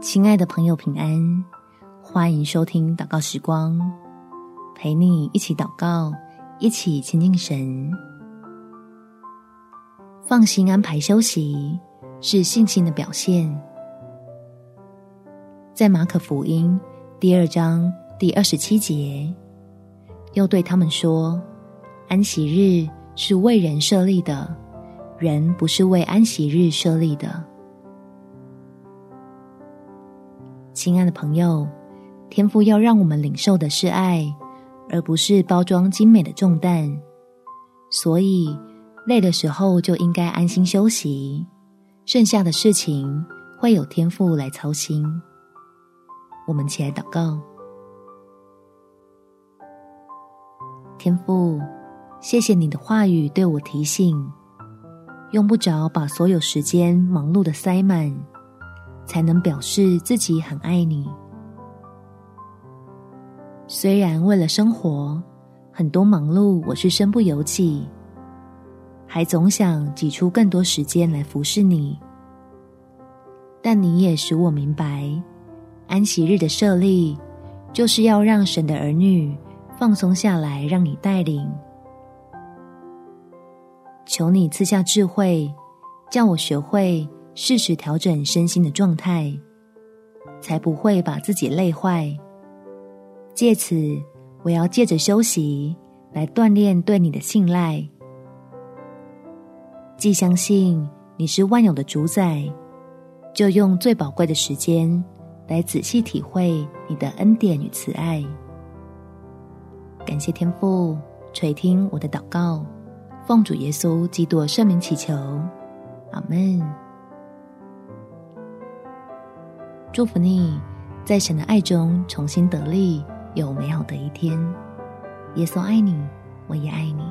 亲爱的朋友，平安！欢迎收听祷告时光，陪你一起祷告，一起亲近神。放心安排休息是信心的表现。在马可福音第二章第二十七节，又对他们说：“安息日是为人设立的，人不是为安息日设立的。”亲爱的朋友，天父要让我们领受的是爱，而不是包装精美的重担。所以，累的时候就应该安心休息，剩下的事情会有天父来操心。我们起来祷告，天父，谢谢你的话语对我提醒，用不着把所有时间忙碌的塞满。才能表示自己很爱你。虽然为了生活，很多忙碌我是身不由己，还总想挤出更多时间来服侍你，但你也使我明白，安息日的设立，就是要让神的儿女放松下来，让你带领。求你赐下智慧，叫我学会。适时调整身心的状态，才不会把自己累坏。借此，我要借着休息来锻炼对你的信赖。既相信你是万有的主宰，就用最宝贵的时间来仔细体会你的恩典与慈爱。感谢天父垂听我的祷告，奉主耶稣基督圣名祈求，阿门。祝福你，在神的爱中重新得力，有美好的一天。耶稣爱你，我也爱你。